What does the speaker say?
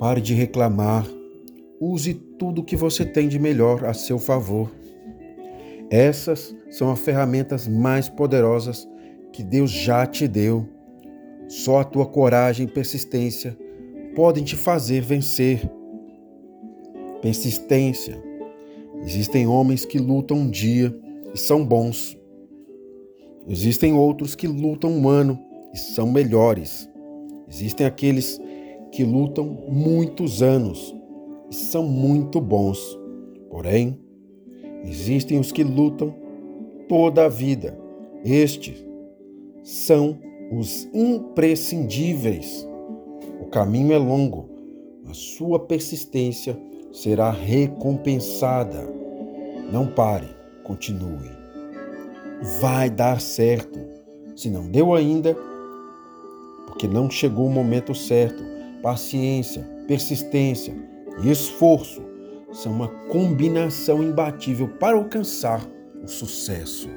Pare de reclamar. Use tudo o que você tem de melhor a seu favor. Essas são as ferramentas mais poderosas que Deus já te deu. Só a tua coragem e persistência podem te fazer vencer. Persistência. Existem homens que lutam um dia e são bons. Existem outros que lutam um ano e são melhores. Existem aqueles que lutam muitos anos e são muito bons. Porém, existem os que lutam toda a vida. Estes são os imprescindíveis. O caminho é longo, a sua persistência será recompensada. Não pare, continue. Vai dar certo. Se não deu ainda, porque não chegou o momento certo, paciência, persistência e esforço são uma combinação imbatível para alcançar o sucesso.